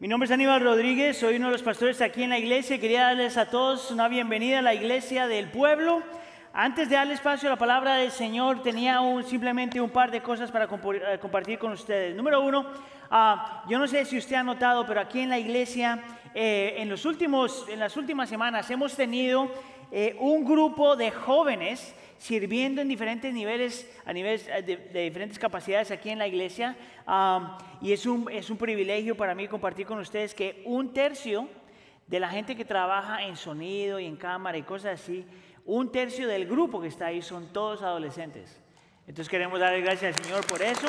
Mi nombre es Aníbal Rodríguez, soy uno de los pastores aquí en la iglesia. Quería darles a todos una bienvenida a la iglesia del pueblo. Antes de darle espacio a la palabra del Señor, tenía simplemente un par de cosas para eh, compartir con ustedes. Número uno, ah, yo no sé si usted ha notado, pero aquí en la iglesia, eh, en, los últimos, en las últimas semanas, hemos tenido eh, un grupo de jóvenes sirviendo en diferentes niveles, a niveles eh, de, diferentes capacidades aquí en la iglesia. y es un, es un privilegio para mí compartir con ustedes que un tercio de la gente que trabaja en sonido y en cámara y cosas así, un tercio del grupo que está ahí son todos adolescentes. Entonces queremos darle gracias al Señor por eso.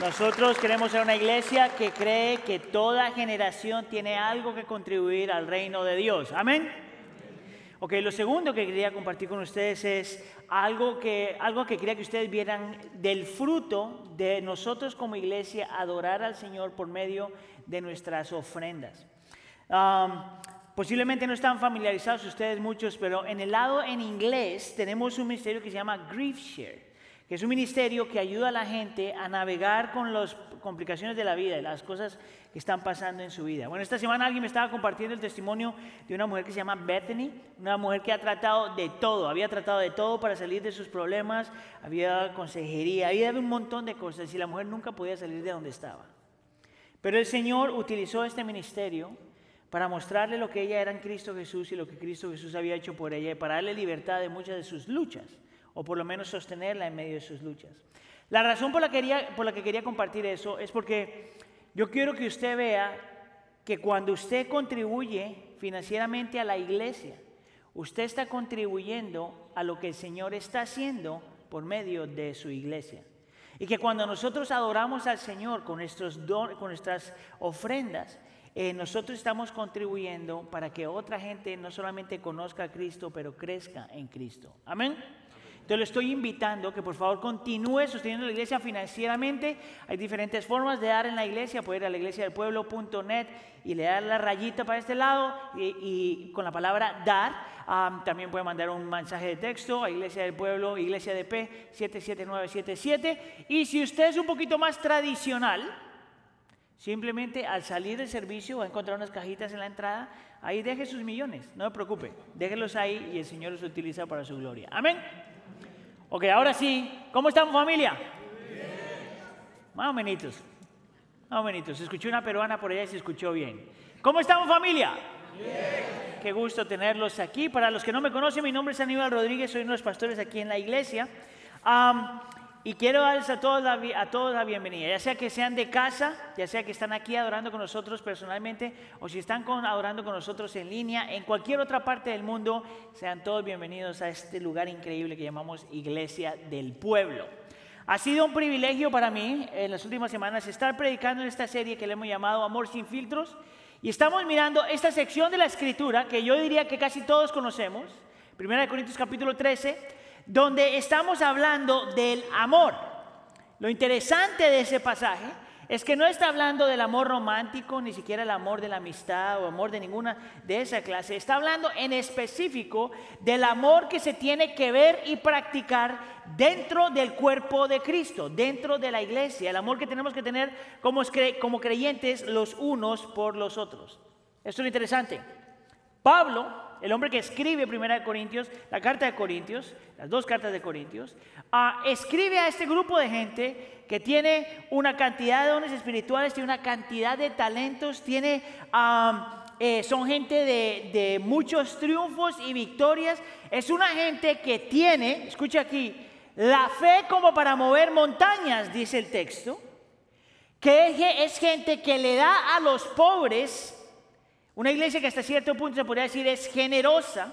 Nosotros queremos ser una iglesia que cree que toda generación tiene algo que contribuir al reino de Dios. Amén. Ok, lo segundo que quería compartir con ustedes es algo que, algo que quería que ustedes vieran del fruto de nosotros como iglesia adorar al Señor por medio de nuestras ofrendas. posiblemente no están familiarizados ustedes muchos, pero en el lado en inglés tenemos un ministerio que se llama Grief Share que es un ministerio que ayuda a la gente a navegar con las complicaciones de la vida y las cosas están pasando en su vida. Bueno, esta semana alguien me estaba compartiendo el testimonio de una mujer que se llama Bethany, una mujer que ha tratado de todo, había tratado de todo para salir de sus problemas, había consejería, había un montón de cosas y la mujer nunca podía salir de donde estaba. Pero el Señor utilizó este ministerio para mostrarle lo que ella era en Cristo Jesús y lo que Cristo Jesús había hecho por ella y para darle libertad de muchas de sus luchas o por lo menos sostenerla en medio de sus luchas. La razón por la que quería compartir eso es porque yo quiero que usted vea que cuando usted contribuye financieramente a la iglesia, usted está contribuyendo a lo que el Señor está haciendo por medio de su iglesia. Y que cuando nosotros adoramos al Señor con, nuestras ofrendas, eh, nosotros estamos contribuyendo para que otra gente no solamente conozca a Cristo, pero crezca en Cristo. Amén. Entonces le estoy invitando que por favor continúe sosteniendo la iglesia financieramente. Hay diferentes formas de dar en la iglesia. Puede ir a la iglesia del pueblo.net y le da la rayita para este lado y, con la palabra dar. también puede mandar un mensaje de texto a Iglesia del Pueblo, Iglesia de P 77977. Y si usted es un poquito más tradicional, simplemente al salir del servicio va a encontrar unas cajitas en la entrada. Ahí deje sus millones, no se preocupe. Déjelos ahí y el Señor los utiliza para su gloria. Amén. Ok, ahora sí, ¿cómo estamos familia? Más o menos. Más o menos. Se escuchó una peruana por allá y se escuchó bien. ¿Cómo estamos familia? Bien. Qué gusto tenerlos aquí. Para los que no me conocen, mi nombre es Aníbal Rodríguez, soy uno de los pastores aquí en la iglesia. Y quiero darles a todos, la, a todos la bienvenida, ya sea que sean de casa, ya sea que están aquí adorando con nosotros personalmente, o si están con, adorando con nosotros en línea, en cualquier otra parte del mundo, sean todos bienvenidos a este lugar increíble que llamamos Iglesia del Pueblo. Ha sido un privilegio para mí en las últimas semanas estar predicando en esta serie que le hemos llamado Amor sin filtros. Y estamos mirando esta sección de la escritura que yo diría que casi todos conocemos, 1 Corintios capítulo 13 donde estamos hablando del amor. Lo interesante de ese pasaje es que no está hablando del amor romántico, ni siquiera el amor de la amistad o amor de ninguna de esa clase. Está hablando en específico del amor que se tiene que ver y practicar dentro del cuerpo de Cristo, dentro de la iglesia. El amor que tenemos que tener como, creyentes los unos por los otros. Esto es lo interesante. Pablo el hombre que escribe Primera de Corintios, la carta de Corintios, las dos cartas de Corintios, ah, escribe a este grupo de gente que tiene una cantidad de dones espirituales, tiene una cantidad de talentos, tiene, eh, son gente de, de muchos triunfos y victorias. Es una gente que tiene, escucha aquí, la fe como para mover montañas, dice el texto, que es gente que le da a los pobres una iglesia que hasta cierto punto se podría decir es generosa.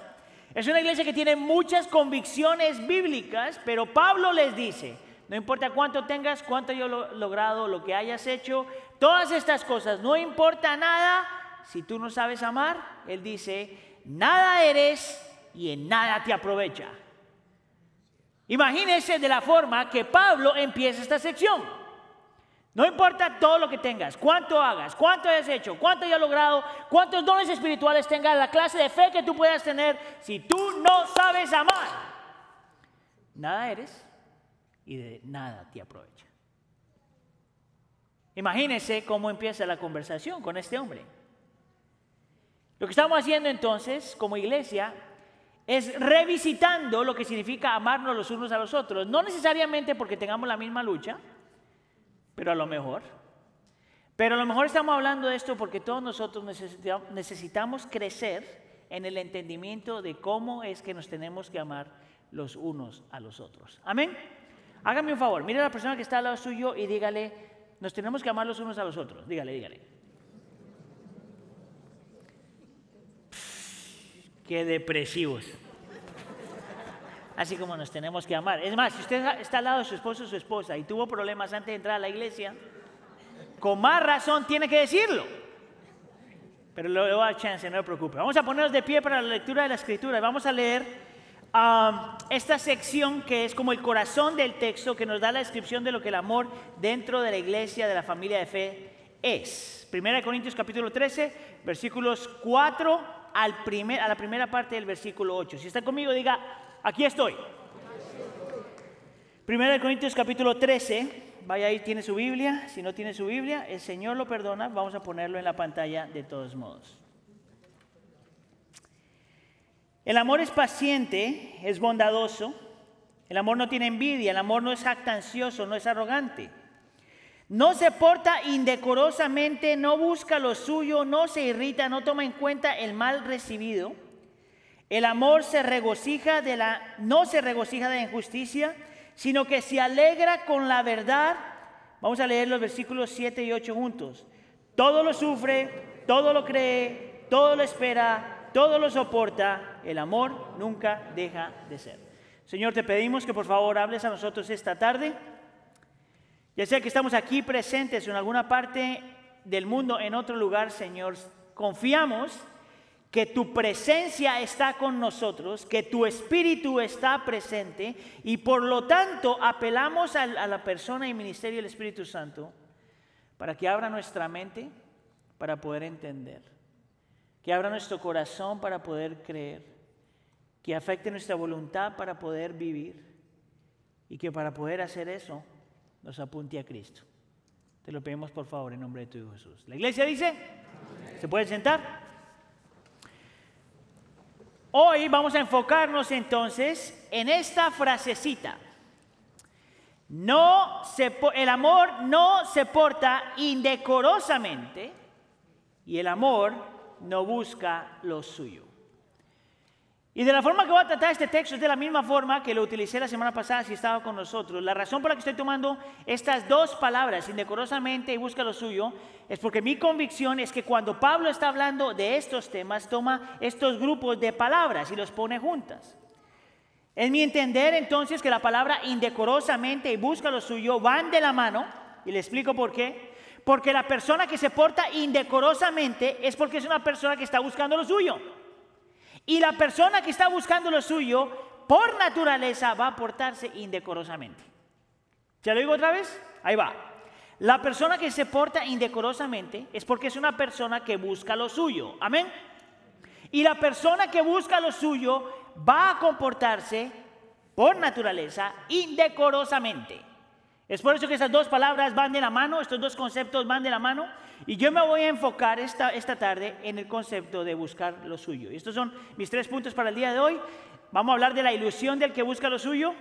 Es una iglesia que tiene muchas convicciones bíblicas, pero Pablo les dice, no importa cuánto tengas, cuánto yo he logrado, lo que hayas hecho, todas estas cosas, no importa nada si tú no sabes amar. Él dice, nada eres y en nada te aprovecha. Imagínense de la forma que Pablo empieza esta sección. No importa todo lo que tengas, cuánto hagas, cuánto hayas hecho, cuánto hayas logrado, cuántos dones espirituales tengas, la clase de fe que tú puedas tener, si tú no sabes amar, nada eres y de nada te aprovecha. Imagínense cómo empieza la conversación con este hombre. Lo que estamos haciendo entonces como iglesia es revisitando lo que significa amarnos los unos a los otros. No necesariamente porque tengamos la misma lucha, pero a lo mejor. Pero a lo mejor estamos hablando de esto porque todos nosotros necesitamos crecer en el entendimiento de cómo es que nos tenemos que amar los unos a los otros. Amén. Hágame un favor, mire a la persona que está al lado suyo y dígale, nos tenemos que amar los unos a los otros. Dígale, dígale. qué depresivos. Así como nos tenemos que amar. Es más, si usted está al lado de su esposo o su esposa y tuvo problemas antes de entrar a la iglesia, con más razón tiene que decirlo. Pero le voy a dar chance, no se preocupe. Vamos a ponernos de pie para la lectura de la escritura. Vamos a leer um, esta sección que es como el corazón del texto que nos da la descripción de lo que el amor dentro de la iglesia, de la familia de fe es. Primera de Corintios capítulo 13, versículos 4 al primer, a la primera parte del versículo 8. Si está conmigo, diga, aquí estoy. Primera de Corintios capítulo 13, vaya ahí, tiene su Biblia. Si no tiene su Biblia, el Señor lo perdona. Vamos a ponerlo en la pantalla de todos modos. El amor es paciente, es bondadoso. El amor no tiene envidia, el amor no es jactancioso, no es arrogante. No se porta indecorosamente, no busca lo suyo, no se irrita, no toma en cuenta el mal recibido. El amor se regocija de la no se regocija de la injusticia, sino que se alegra con la verdad. Vamos a leer los versículos 7 y 8 juntos. Todo lo sufre, todo lo cree, todo lo espera, todo lo soporta. El amor nunca deja de ser. Señor, te pedimos que por favor hables a nosotros esta tarde. Ya sea que estamos aquí presentes en alguna parte del mundo, en otro lugar, Señor, confiamos que tu presencia está con nosotros, que tu espíritu está presente y por lo tanto apelamos a, la persona y ministerio del Espíritu Santo para que abra nuestra mente para poder entender, que abra nuestro corazón para poder creer, que afecte nuestra voluntad para poder vivir y que para poder hacer eso nos apunte a Cristo. Te lo pedimos por favor en nombre de tu Jesús. La iglesia dice, ¿se puede sentar? Hoy vamos a enfocarnos entonces en esta frasecita. No se, el amor no se porta indecorosamente y el amor no busca lo suyo. Y de la forma que voy a tratar este texto es de la misma forma que lo utilicé la semana pasada si estaba con nosotros. La razón por la que estoy tomando estas dos palabras, indecorosamente y busca lo suyo, es porque mi convicción es que cuando Pablo está hablando de estos temas, toma estos grupos de palabras y los pone juntas. Es mi entender entonces que la palabra indecorosamente y busca lo suyo van de la mano, y le explico por qué. Porque la persona que se porta indecorosamente es porque es una persona que está buscando lo suyo. Y la persona que está buscando lo suyo, por naturaleza, va a portarse indecorosamente. ¿Ya lo digo otra vez? Ahí va. La persona que se porta indecorosamente es porque es una persona que busca lo suyo. Amén. Y la persona que busca lo suyo va a comportarse por naturaleza indecorosamente. Es por eso que esas dos palabras van de la mano, estos dos conceptos van de la mano. Y yo me voy a enfocar esta, esta tarde en el concepto de buscar lo suyo. Y estos son mis tres puntos para el día de hoy. Vamos a hablar de la ilusión del que busca lo suyo,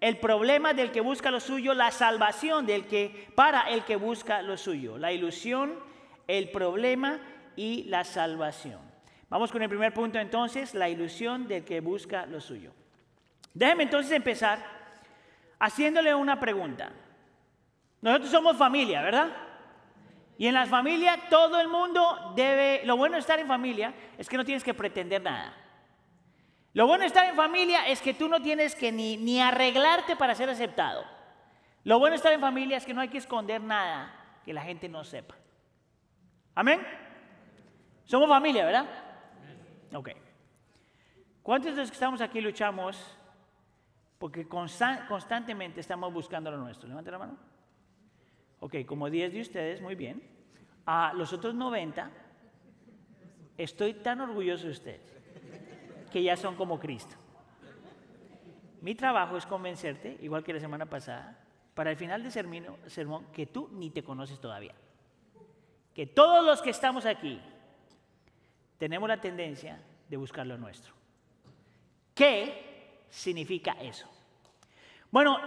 el problema del que busca lo suyo, la salvación del que para el que busca lo suyo. La ilusión, el problema y la salvación. Vamos con el primer punto entonces, la ilusión del que busca lo suyo. Déjeme entonces empezar haciéndole una pregunta. Nosotros somos familia, ¿verdad? Y en las familias todo el mundo debe, lo bueno de estar en familia es que no tienes que pretender nada. Lo bueno de estar en familia es que tú no tienes que ni, ni arreglarte para ser aceptado. Lo bueno de estar en familia es que no hay que esconder nada que la gente no sepa. Amén. Somos familia, ¿verdad? Ok. ¿Cuántos de los que estamos aquí luchamos porque constantemente estamos buscando lo nuestro? Levante la mano. Ok, como 10 de ustedes, muy bien. A los otros 90, estoy tan orgulloso de ustedes que ya son como Cristo. Mi trabajo es convencerte, igual que la semana pasada, para el final del sermón que tú ni te conoces todavía. Que todos los que estamos aquí tenemos la tendencia de buscar lo nuestro. ¿Qué significa eso? Bueno,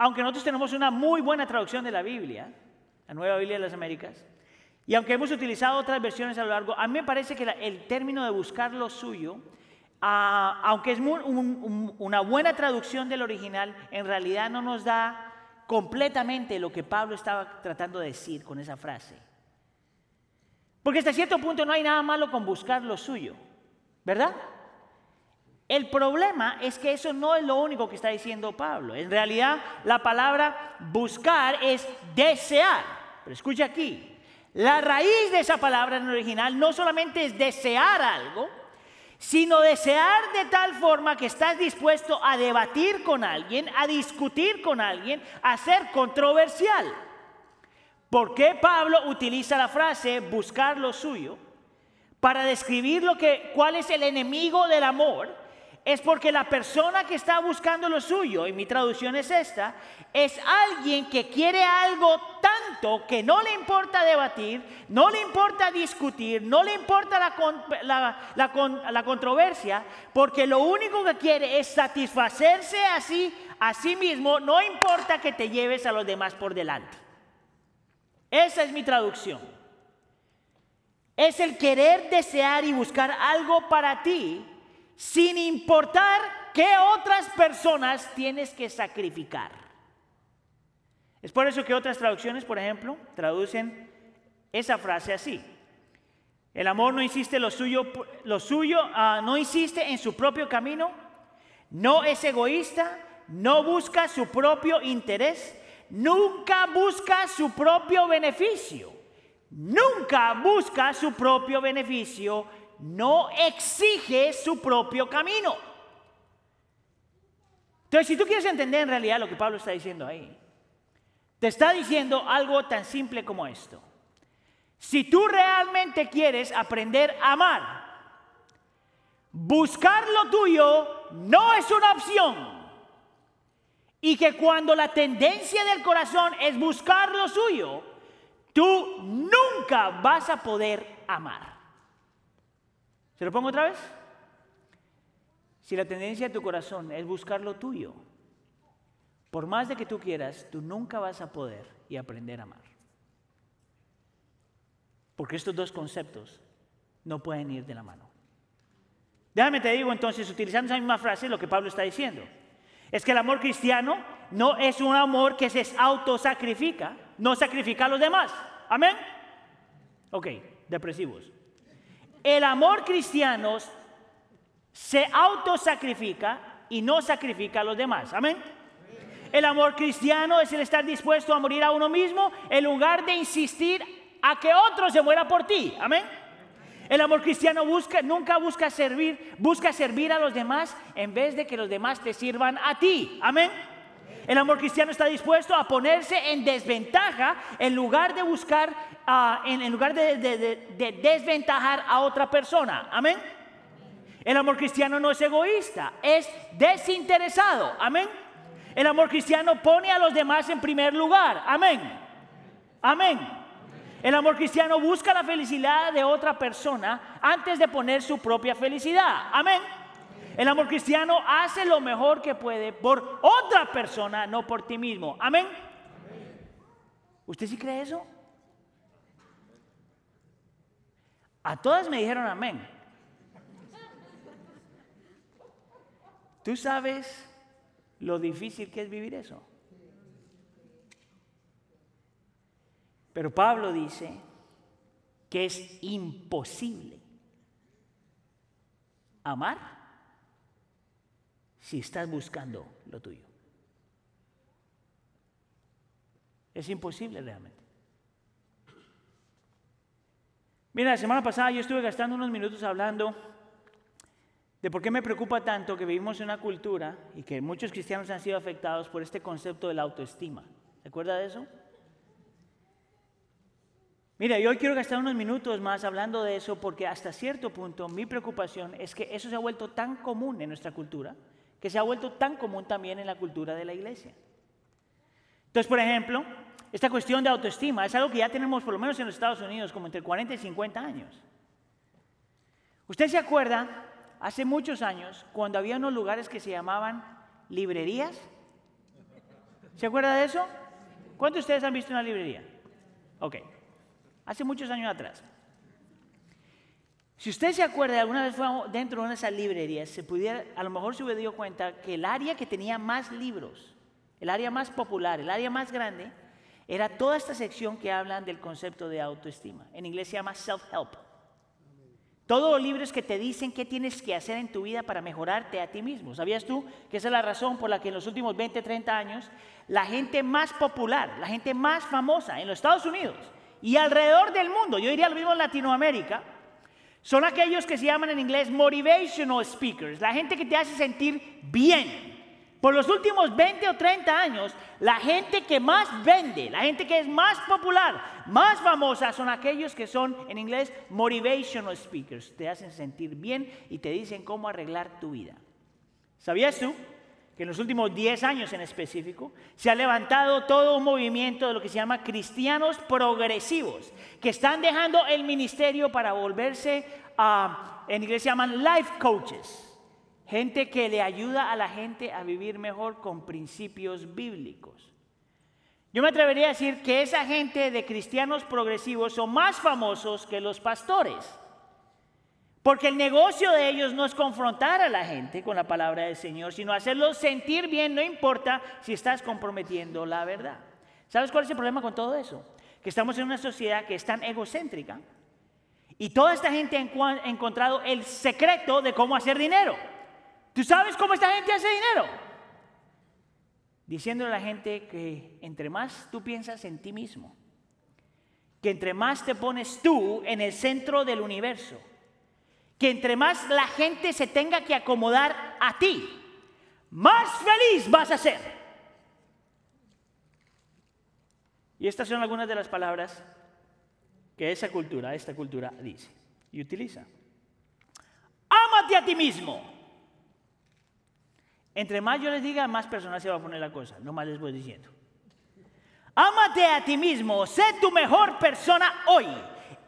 aunque nosotros tenemos una muy buena traducción de la Biblia, la Nueva Biblia de las Américas, y aunque hemos utilizado otras versiones a lo largo, a mí me parece que el término de buscar lo suyo, ah, aunque es una buena traducción del original, en realidad no nos da completamente lo que Pablo estaba tratando de decir con esa frase. Porque hasta cierto punto no hay nada malo con buscar lo suyo, ¿verdad? El problema es que eso no es lo único que está diciendo Pablo. En realidad la palabra buscar es desear. Pero escucha aquí, la raíz de esa palabra en original no solamente es desear algo, sino desear de tal forma que estás dispuesto a debatir con alguien, a discutir con alguien, a ser controversial. ¿Por qué Pablo utiliza la frase buscar lo suyo? Para describir lo que, cuál es el enemigo del amor es porque la persona que está buscando lo suyo, y mi traducción es esta, es alguien que quiere algo tanto que no le importa debatir, no le importa discutir, no le importa la, controversia, porque lo único que quiere es satisfacerse así a sí mismo, no importa que te lleves a los demás por delante. Esa es mi traducción. Es el querer desear y buscar algo para ti sin importar qué otras personas tienes que sacrificar. Es por eso que otras traducciones, por ejemplo, traducen esa frase así. El amor no insiste lo suyo, lo suyo ah, no insiste en su propio camino, no es egoísta, no busca su propio interés, nunca busca su propio beneficio, nunca busca su propio beneficio, no exige su propio camino. Entonces, si tú quieres entender en realidad lo que Pablo está diciendo ahí, te está diciendo algo tan simple como esto. Si tú realmente quieres aprender a amar, buscar lo tuyo no es una opción. Y que cuando la tendencia del corazón es buscar lo suyo, tú nunca vas a poder amar. ¿Se lo pongo otra vez? Si la tendencia de tu corazón es buscar lo tuyo, por más de que tú quieras, tú nunca vas a poder y aprender a amar. Porque estos dos conceptos no pueden ir de la mano. Déjame te digo entonces, utilizando esa misma frase, lo que Pablo está diciendo. Es que el amor cristiano no es un amor que se autosacrifica, no sacrifica a los demás. Amén. Ok, depresivos. El amor cristiano se autosacrifica y no sacrifica a los demás. Amén. El amor cristiano es el estar dispuesto a morir a uno mismo en lugar de insistir a que otro se muera por ti. Amén. El amor cristiano busca, nunca busca servir, busca servir a los demás en vez de que los demás te sirvan a ti. Amén. El amor cristiano está dispuesto a ponerse en desventaja en lugar de buscar, ah, en, lugar de, desventajar a otra persona. Amén. El amor cristiano no es egoísta, es desinteresado. Amén. El amor cristiano pone a los demás en primer lugar. Amén. Amén. El amor cristiano busca la felicidad de otra persona antes de poner su propia felicidad. Amén. El amor cristiano hace lo mejor que puede por otra persona, no por ti mismo. Amén. ¿Usted sí cree eso? A todas me dijeron amén. ¿Tú sabes lo difícil que es vivir eso? Pero Pablo dice que es imposible amar si estás buscando lo tuyo. Es imposible realmente. Mira, la semana pasada yo estuve gastando unos minutos hablando de por qué me preocupa tanto que vivimos en una cultura y que muchos cristianos han sido afectados por este concepto de la autoestima. ¿Se acuerda de eso? Mira, yo hoy quiero gastar unos minutos más hablando de eso porque hasta cierto punto mi preocupación es que eso se ha vuelto tan común en nuestra cultura que se ha vuelto tan común también en la cultura de la iglesia. Entonces, por ejemplo, esta cuestión de autoestima es algo que ya tenemos por lo menos en los Estados Unidos como entre 40 y 50 años. ¿Usted se acuerda hace muchos años cuando había unos lugares que se llamaban librerías? ¿Se acuerda de eso? ¿Cuántos de ustedes han visto una librería? Ok, hace muchos años atrás. Si usted se acuerda, alguna vez fue dentro de una de esas librerías, se pudiera, a lo mejor se hubiera dado cuenta que el área que tenía más libros, el área más popular, el área más grande, era toda esta sección que hablan del concepto de autoestima. En inglés se llama self-help. Todos los libros que te dicen qué tienes que hacer en tu vida para mejorarte a ti mismo. ¿Sabías tú que esa es la razón por la que en los últimos 20, 30 años la gente más popular, la gente más famosa en los Estados Unidos y alrededor del mundo, yo diría lo mismo en Latinoamérica, son aquellos que se llaman en inglés motivational speakers, la gente que te hace sentir bien. Por los últimos 20 o 30 años, la gente que más vende, la gente que es más popular, más famosa, son aquellos que son en inglés motivational speakers. Te hacen sentir bien y te dicen cómo arreglar tu vida. ¿Sabías tú que en los últimos 10 años en específico se ha levantado todo un movimiento de lo que se llama cristianos progresivos, que están dejando el ministerio para volverse a, en inglés se llaman life coaches, gente que le ayuda a la gente a vivir mejor con principios bíblicos. Yo me atrevería a decir que esa gente de cristianos progresivos son más famosos que los pastores. Porque el negocio de ellos no es confrontar a la gente con la palabra del Señor, sino hacerlos sentir bien, no importa si estás comprometiendo la verdad. ¿Sabes cuál es el problema con todo eso? Que estamos en una sociedad que es tan egocéntrica y toda esta gente ha encontrado el secreto de cómo hacer dinero. ¿Tú sabes cómo esta gente hace dinero? Diciéndole a la gente que entre más tú piensas en ti mismo, que entre más te pones tú en el centro del universo, que entre más la gente se tenga que acomodar a ti, más feliz vas a ser. Y estas son algunas de las palabras que esa cultura, esta cultura dice y utiliza. Ámate a ti mismo. Entre más yo les diga, más personal se va a poner la cosa, no más les voy diciendo. Ámate a ti mismo, sé tu mejor persona hoy.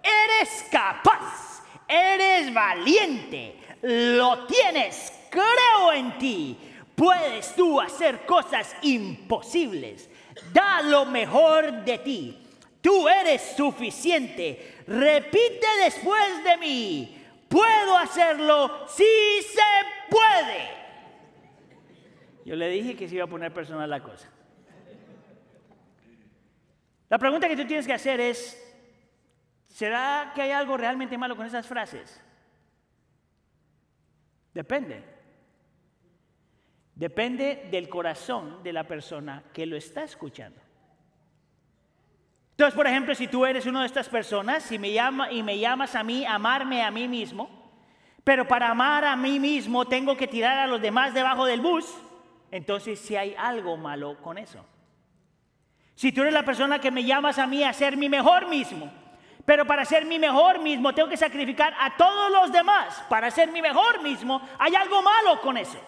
Eres capaz Eres valiente, lo tienes, creo en ti. Puedes tú hacer cosas imposibles. Da lo mejor de ti. Tú eres suficiente. Repite después de mí. Puedo hacerlo si se puede. Yo le dije que se iba a poner personal la cosa. La pregunta que tú tienes que hacer es, ¿Será que hay algo realmente malo con esas frases? Depende. Depende del corazón de la persona que lo está escuchando. Entonces, por ejemplo, si tú eres una de estas personas y me, llama, y me llamas a mí, amarme a mí mismo, pero para amar a mí mismo tengo que tirar a los demás debajo del bus, entonces si hay algo malo con eso. Si tú eres la persona que me llamas a mí a ser mi mejor mismo, pero para ser mi mejor mismo tengo que sacrificar a todos los demás. Para ser mi mejor mismo hay algo malo con eso.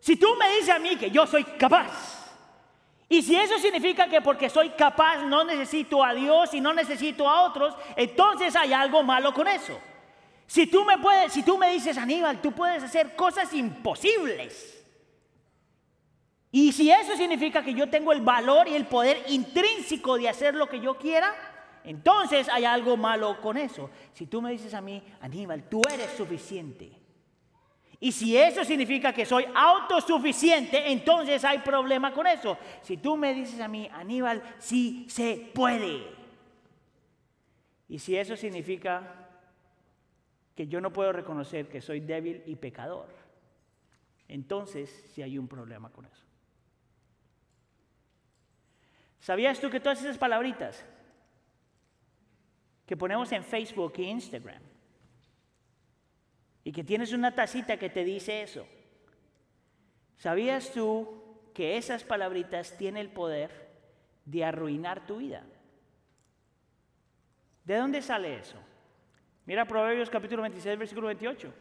Si tú me dices a mí que yo soy capaz, y si eso significa que porque soy capaz no necesito a Dios y no necesito a otros, entonces hay algo malo con eso. Si tú me puedes, si tú me dices, Aníbal, tú puedes hacer cosas imposibles. Y si eso significa que yo tengo el valor y el poder intrínseco de hacer lo que yo quiera, entonces hay algo malo con eso. Si tú me dices a mí, Aníbal, tú eres suficiente. Y si eso significa que soy autosuficiente, entonces hay problema con eso. Si tú me dices a mí, Aníbal, sí se puede. Y si eso significa que yo no puedo reconocer que soy débil y pecador, entonces sí hay un problema con eso. ¿Sabías tú que todas esas palabritas que ponemos en Facebook e Instagram. Y que tienes una tacita que te dice eso. ¿Sabías tú que esas palabritas tienen el poder de arruinar tu vida? ¿De dónde sale eso? Mira Proverbios capítulo 26, versículo 28.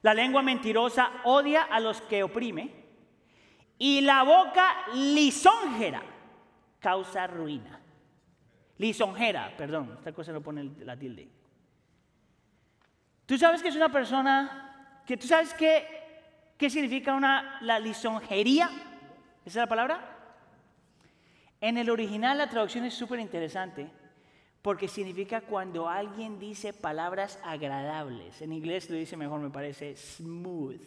La lengua mentirosa odia a los que oprime Y la boca lisonjera causa ruina. Lisonjera, perdón, esta cosa lo pone la tilde. Tú sabes que es una persona, que tú sabes qué, qué significa una, la lisonjería. ¿Esa es la palabra? En el original la traducción es súper interesante porque significa cuando alguien dice palabras agradables. En inglés lo dice mejor, me parece, smooth.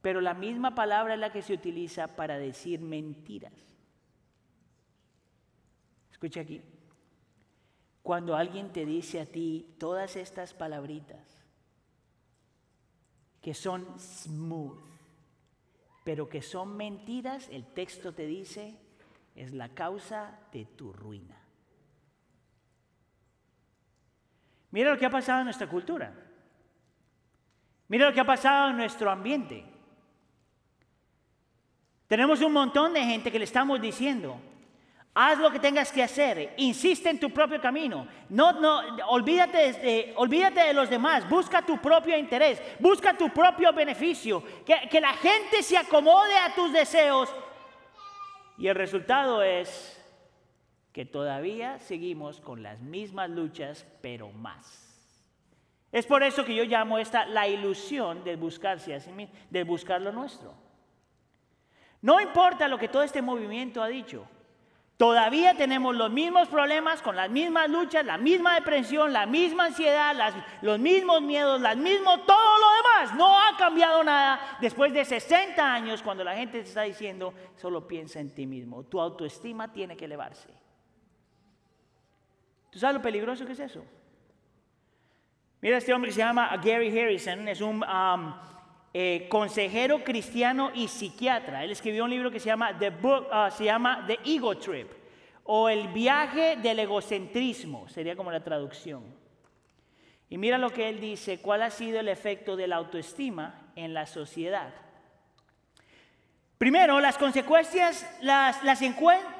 Pero la misma palabra es la que se utiliza para decir mentiras. Escucha aquí. Cuando alguien te dice a ti todas estas palabritas que son smooth, pero que son mentiras, el texto te dice, es la causa de tu ruina. Mira lo que ha pasado en nuestra cultura. Mira lo que ha pasado en nuestro ambiente. Tenemos un montón de gente que le estamos diciendo, haz lo que tengas que hacer, insiste en tu propio camino, no, no, olvídate, de, olvídate de los demás, busca tu propio interés, busca tu propio beneficio, que, que la gente se acomode a tus deseos. Y el resultado es que todavía seguimos con las mismas luchas, pero más. Es por eso que yo llamo esta la ilusión de sí de buscar lo nuestro. No importa lo que todo este movimiento ha dicho, todavía tenemos los mismos problemas, con las mismas luchas, la misma depresión, la misma ansiedad, los mismos miedos, las mismos, todo lo demás. No ha cambiado nada después de 60 años cuando la gente te está diciendo, solo piensa en ti mismo, tu autoestima tiene que elevarse. ¿Tú sabes lo peligroso que es eso? Mira, este hombre que se llama Gary Harrison, es un um, eh, consejero cristiano y psiquiatra. Él escribió un libro que se llama The, Book, uh, se llama The Ego Trip, o El viaje del egocentrismo, sería como la traducción. Y mira lo que él dice, cuál ha sido el efecto de la autoestima en la sociedad. Primero, las consecuencias, las, las,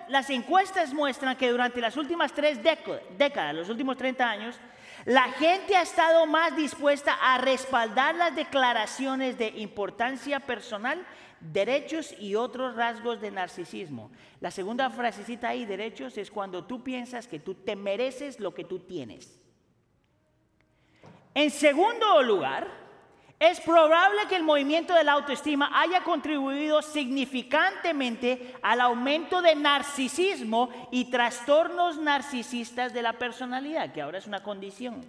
las encuestas muestran que durante las últimas tres décadas, los últimos 30 años, la gente ha estado más dispuesta a respaldar las declaraciones de importancia personal, derechos y otros rasgos de narcisismo. La segunda frasecita ahí, derechos, es cuando tú piensas que tú te mereces lo que tú tienes. En segundo lugar, es probable que el movimiento de la autoestima haya contribuido significantemente al aumento de narcisismo y trastornos narcisistas de la personalidad, que ahora es una condición.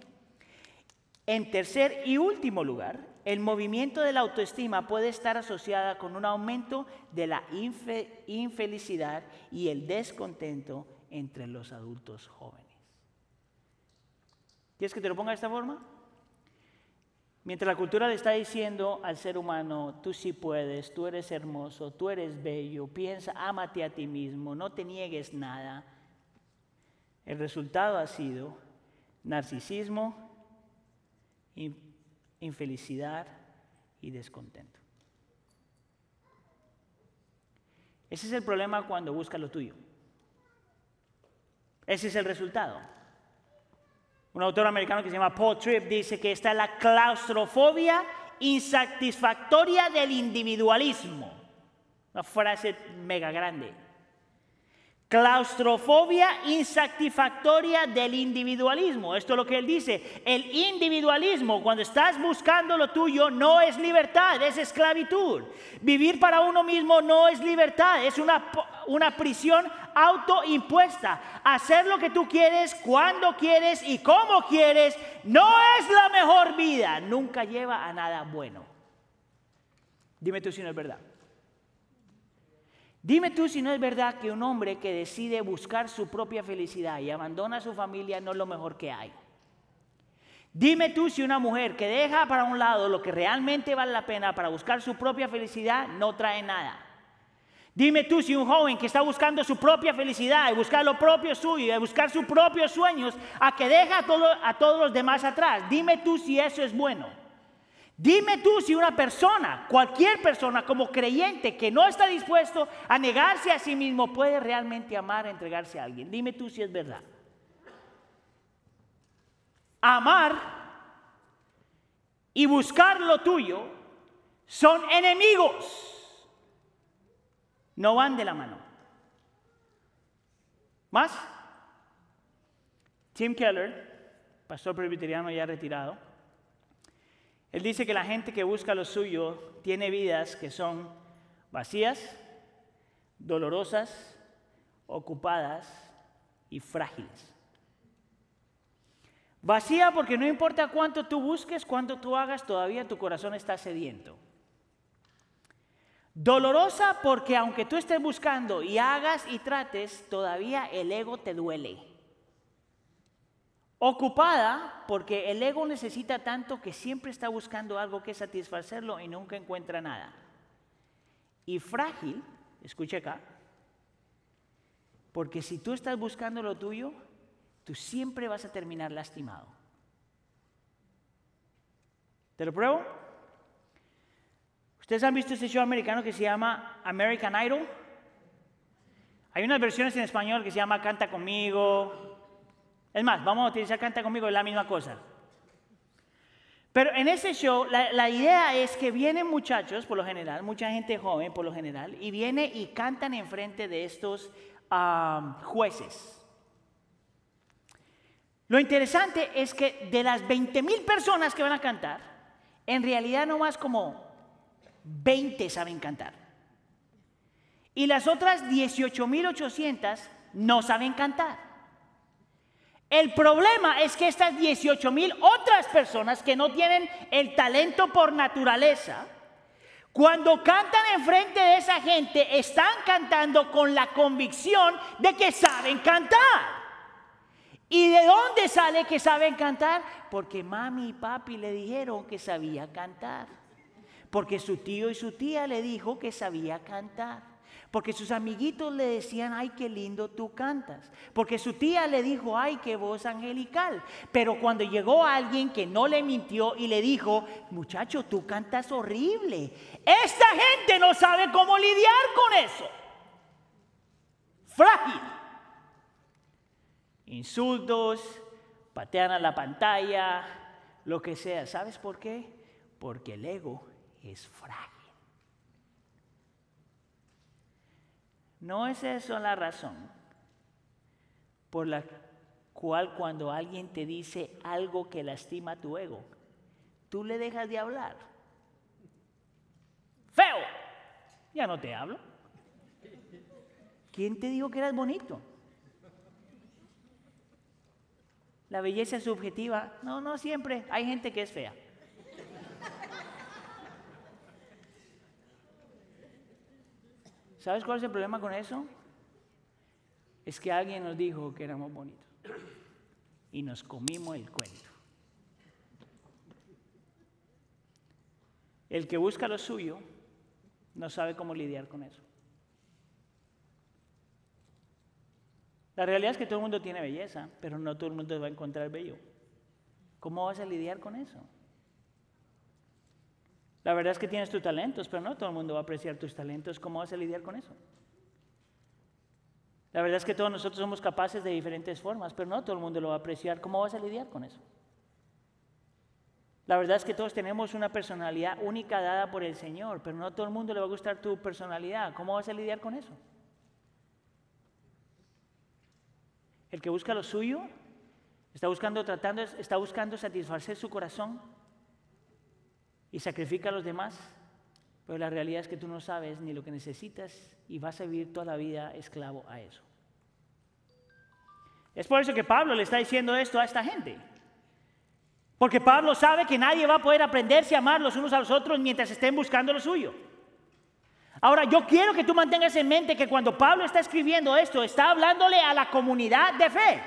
En tercer y último lugar, el movimiento de la autoestima puede estar asociada con un aumento de la infelicidad y el descontento entre los adultos jóvenes. ¿Quieres que te lo ponga de esta forma? Mientras la cultura le está diciendo al ser humano, tú sí puedes, tú eres hermoso, tú eres bello, piensa, ámate a ti mismo, no te niegues nada. El resultado ha sido narcisismo, infelicidad y descontento. Ese es el problema cuando buscas lo tuyo. Ese es el resultado. Un autor americano que se llama Paul Tripp dice que está la claustrofobia insatisfactoria del individualismo. Una frase mega grande. Claustrofobia insatisfactoria del individualismo. Esto es lo que él dice. El individualismo, cuando estás buscando lo tuyo, no es libertad, es esclavitud. Vivir para uno mismo no es libertad, es una, una prisión autoimpuesta. Hacer lo que tú quieres, cuando quieres y cómo quieres, no es la mejor vida. Nunca lleva a nada bueno. Dime tú si no es verdad. Dime tú si no es verdad que un hombre que decide buscar su propia felicidad y abandona a su familia no es lo mejor que hay. Dime tú si una mujer que deja para un lado lo que realmente vale la pena para buscar su propia felicidad no trae nada. Dime tú si un joven que está buscando su propia felicidad y buscar lo propio suyo y buscar sus propios sueños a que deja a, a todos los demás atrás. Dime tú si eso es bueno. Dime tú si una persona, cualquier persona como creyente que no está dispuesto a negarse a sí mismo puede realmente amar, entregarse a alguien. Dime tú si es verdad. Amar y buscar lo tuyo son enemigos. No van de la mano. ¿Más? Tim Keller, pastor presbiteriano ya retirado, él dice que la gente que busca lo suyo tiene vidas que son vacías, dolorosas, ocupadas y frágiles. Vacía porque no importa cuánto tú busques, cuánto tú hagas, todavía tu corazón está sediento. Dolorosa porque aunque tú estés buscando y hagas y trates, todavía el ego te duele. Ocupada porque el ego necesita tanto que siempre está buscando algo que satisfacerlo y nunca encuentra nada. Y frágil, escuche acá, porque si tú estás buscando lo tuyo, tú siempre vas a terminar lastimado. ¿Te lo pruebo? ¿Ustedes han visto este show americano que se llama American Idol? Hay unas versiones en español que se llama Canta conmigo. Es más, vamos a utilizar Canta conmigo, es la misma cosa. Pero en ese show la, la, idea es que vienen muchachos, por lo general, mucha gente joven, por lo general, y viene y cantan enfrente de estos jueces. Lo interesante es que de las 20 mil personas que van a cantar, en realidad no más como 20 saben cantar. Y las otras 18.800 no saben cantar. El problema es que estas 18.000 otras personas que no tienen el talento por naturaleza, cuando cantan enfrente de esa gente, están cantando con la convicción de que saben cantar. ¿Y de dónde sale que saben cantar? Porque mami y papi le dijeron que sabía cantar. Porque su tío y su tía le dijo que sabía cantar. Porque sus amiguitos le decían, ay, qué lindo tú cantas. Porque su tía le dijo, ay, qué voz angelical. Pero cuando llegó alguien que no le mintió y le dijo, muchacho, tú cantas horrible. Esta gente no sabe cómo lidiar con eso. Frágil. Insultos, patean a la pantalla, lo que sea. ¿Sabes por qué? Porque el ego es frágil. No es eso la razón por la cual cuando alguien te dice algo que lastima tu ego, tú le dejas de hablar. Feo, ya no te hablo. ¿Quién te dijo que eras bonito? La belleza es subjetiva. No, no siempre. Hay gente que es fea. ¿Sabes cuál es el problema con eso? Es que alguien nos dijo que éramos bonitos y nos comimos el cuento. El que busca lo suyo no sabe cómo lidiar con eso. La realidad es que todo el mundo tiene belleza, pero no todo el mundo va a encontrar bello. ¿Cómo vas a lidiar con eso? La verdad es que tienes tus talentos, pero no todo el mundo va a apreciar tus talentos. ¿Cómo vas a lidiar con eso? La verdad es que todos nosotros somos capaces de diferentes formas, pero no todo el mundo lo va a apreciar. ¿Cómo vas a lidiar con eso? La verdad es que todos tenemos una personalidad única dada por el Señor, pero no todo el mundo le va a gustar tu personalidad. ¿Cómo vas a lidiar con eso? El que busca lo suyo está buscando, tratando, está buscando satisfacer su corazón y sacrifica a los demás, pero la realidad es que tú no sabes ni lo que necesitas y vas a vivir toda la vida esclavo a eso. Es por eso que Pablo le está diciendo esto a esta gente. Porque Pablo sabe que nadie va a poder aprenderse a amar los unos a los otros mientras estén buscando lo suyo. Ahora, yo quiero que tú mantengas en mente que cuando Pablo está escribiendo esto, está hablándole a la comunidad de fe.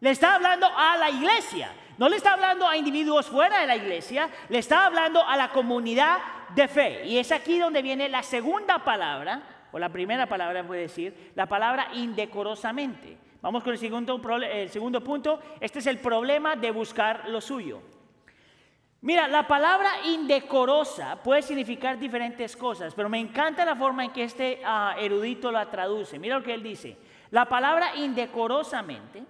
Le está hablando a la iglesia. No le está hablando a individuos fuera de la iglesia, le está hablando a la comunidad de fe. Y es aquí donde viene la segunda palabra, o la primera palabra puede decir, la palabra indecorosamente. Vamos con el segundo, el segundo punto. Este es el problema de buscar lo suyo. Mira, la palabra indecorosa puede significar diferentes cosas, pero me encanta la forma en que este ah, erudito la traduce. Mira lo que él dice. La palabra indecorosamente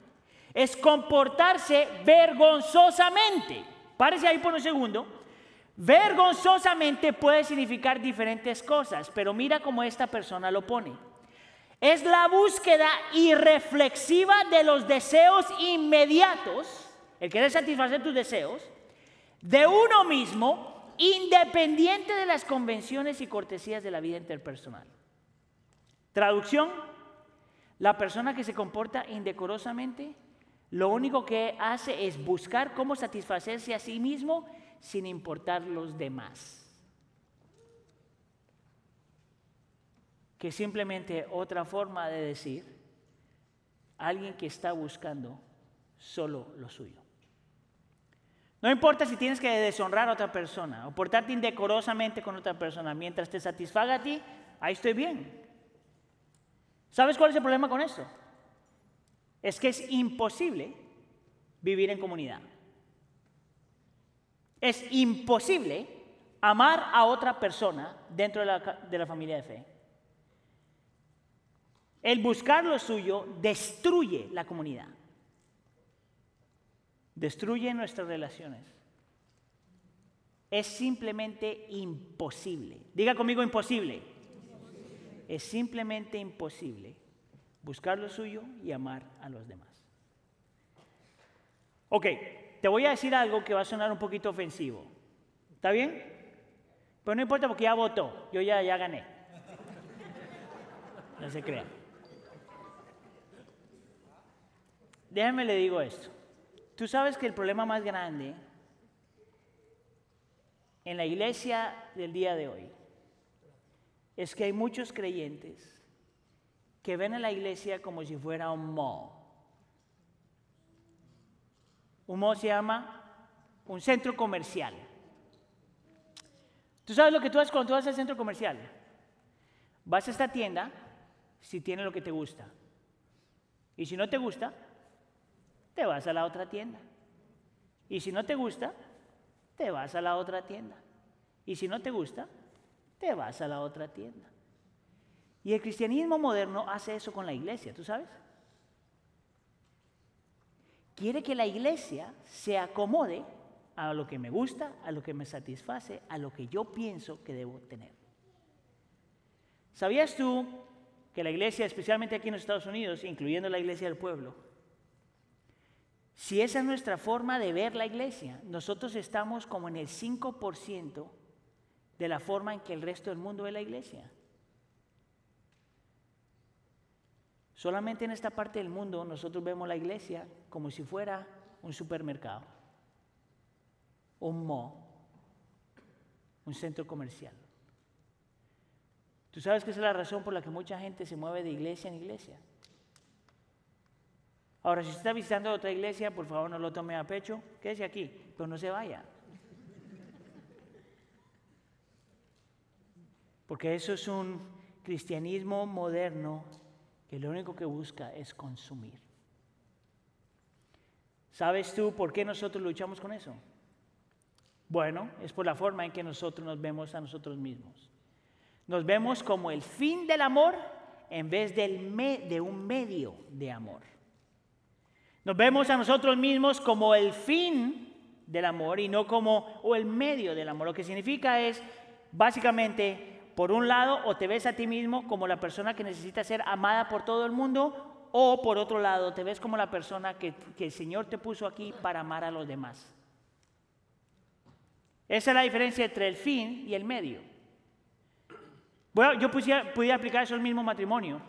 es comportarse vergonzosamente. Párese ahí por un segundo. Vergonzosamente puede significar diferentes cosas, pero mira cómo esta persona lo pone. Es la búsqueda irreflexiva de los deseos inmediatos, el querer satisfacer tus deseos, de uno mismo, independiente de las convenciones y cortesías de la vida interpersonal. Traducción, la persona que se comporta indecorosamente, lo único que hace es buscar cómo satisfacerse a sí mismo sin importar los demás. Que simplemente otra forma de decir alguien que está buscando solo lo suyo. No importa si tienes que deshonrar a otra persona o portarte indecorosamente con otra persona, mientras te satisfaga a ti, ahí estoy bien. ¿Sabes cuál es el problema con esto? Es que es imposible vivir en comunidad. Es imposible amar a otra persona dentro de la, de la familia de fe. El buscar lo suyo destruye la comunidad. Destruye nuestras relaciones. Es simplemente imposible. Diga conmigo imposible es simplemente imposible buscar lo suyo y amar a los demás. Ok, te voy a decir algo que va a sonar un poquito ofensivo. ¿Está bien? Pero no importa porque ya votó, yo ya, ya gané. No se crea. Déjame le digo esto. Tú sabes que el problema más grande en la iglesia del día de hoy es que hay muchos creyentes que ven a la iglesia como si fuera un mall. Un mall se llama un centro comercial. ¿Tú sabes lo que tú haces cuando tú vas al centro comercial? Vas a esta tienda si tiene lo que te gusta. Y si no te gusta, te vas a la otra tienda. Y si no te gusta, te vas a la otra tienda. Y si no te gusta, te vas a la otra tienda. Y el cristianismo moderno hace eso con la iglesia, ¿tú sabes? Quiere que la iglesia se acomode a lo que me gusta, a lo que me satisface, a lo que yo pienso que debo tener. ¿Sabías tú que la iglesia, especialmente aquí en los Estados Unidos, incluyendo la iglesia del pueblo, si esa es nuestra forma de ver la iglesia, nosotros estamos como en el 5% de la forma en que el resto del mundo ve la iglesia. Solamente en esta parte del mundo nosotros vemos la iglesia como si fuera un supermercado, un mall, un centro comercial. ¿Tú sabes que esa es la razón por la que mucha gente se mueve de iglesia en iglesia? Ahora, si usted está visitando otra iglesia, por favor no lo tome a pecho, quédese aquí, pero no se vaya. Porque eso es un cristianismo moderno que lo único que busca es consumir. ¿Sabes tú por qué nosotros luchamos con eso? Bueno, es por la forma en que nosotros nos vemos a nosotros mismos. Nos vemos como el fin del amor en vez del de un medio de amor. Nos vemos a nosotros mismos como el fin del amor y no como o el medio del amor. Lo que significa es básicamente por un lado, o te ves a ti mismo como la persona que necesita ser amada por todo el mundo, o por otro lado, te ves como la persona que, el Señor te puso aquí para amar a los demás. Esa es la diferencia entre el fin y el medio. Bueno, yo pudiera, aplicar eso al mismo matrimonio.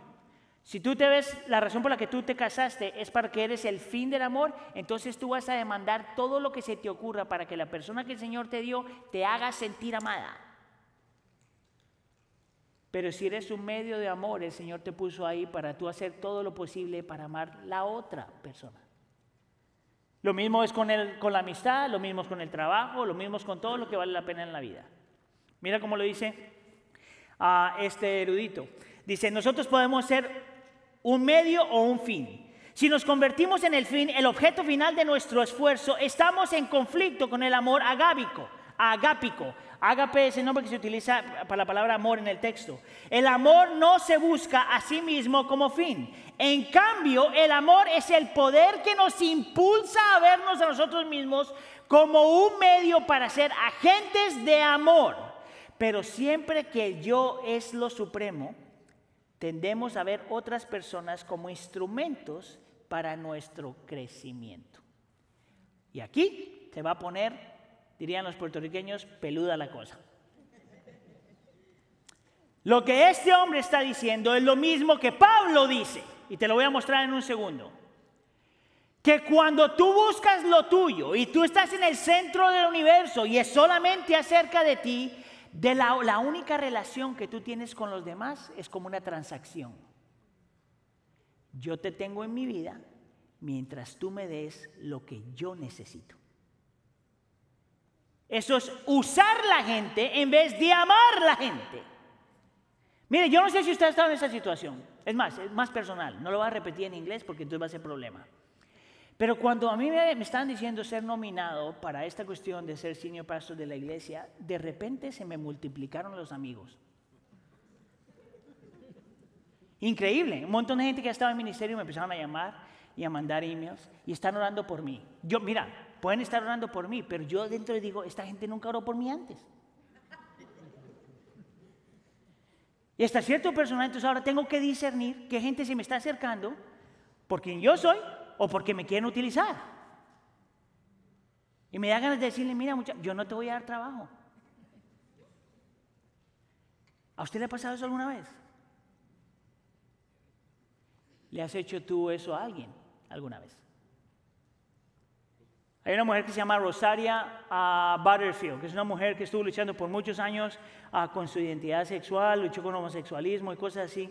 Si tú te ves, la razón por la que tú te casaste es para que eres el fin del amor, entonces tú vas a demandar todo lo que se te ocurra para que la persona que el Señor te dio te haga sentir amada. Pero si eres un medio de amor, el Señor te puso ahí para tú hacer todo lo posible para amar la otra persona. Lo mismo es con, el, con la amistad, lo mismo es con el trabajo, lo mismo es con todo lo que vale la pena en la vida. Mira cómo lo dice a este erudito. Dice, nosotros podemos ser un medio o un fin. Si nos convertimos en el fin, el objeto final de nuestro esfuerzo, estamos en conflicto con el amor agábico, agápico, Ágape el nombre que se utiliza para la palabra amor en el texto. El amor no se busca a sí mismo como fin. En cambio, el amor es el poder que nos impulsa a vernos a nosotros mismos como un medio para ser agentes de amor. Pero siempre que yo es lo supremo, tendemos a ver otras personas como instrumentos para nuestro crecimiento. Y aquí se va a poner, dirían los puertorriqueños, peluda la cosa. Lo que este hombre está diciendo es lo mismo que Pablo dice, y te lo voy a mostrar en un segundo. Que cuando tú buscas lo tuyo y tú estás en el centro del universo y es solamente acerca de ti, de la, la única relación que tú tienes con los demás es como una transacción. Yo te tengo en mi vida mientras tú me des lo que yo necesito. Eso es usar la gente en vez de amar la gente. Mire, yo no sé si usted ha estado en esa situación. Es más, es más personal. No lo voy a repetir en inglés porque entonces va a ser problema. Pero cuando a mí me, están diciendo ser nominado para esta cuestión de ser senior pastor de la iglesia, de repente se me multiplicaron los amigos. Increíble. Un montón de gente que ha estado en el ministerio me empezaron a llamar y a mandar emails y están orando por mí. Yo, mira, pueden estar orando por mí, pero yo dentro digo, esta gente nunca oró por mí antes. Y hasta cierto personal, entonces ahora tengo que discernir qué gente se me está acercando por quien yo soy o porque me quieren utilizar. Y me da ganas de decirle, mira, mucha, yo no te voy a dar trabajo. ¿A usted le ha pasado eso alguna vez? ¿Le has hecho tú eso a alguien alguna vez? Hay una mujer que se llama Rosaria uh, Butterfield, que es una mujer que estuvo luchando por muchos años ah, con su identidad sexual, luchó con homosexualismo y cosas así.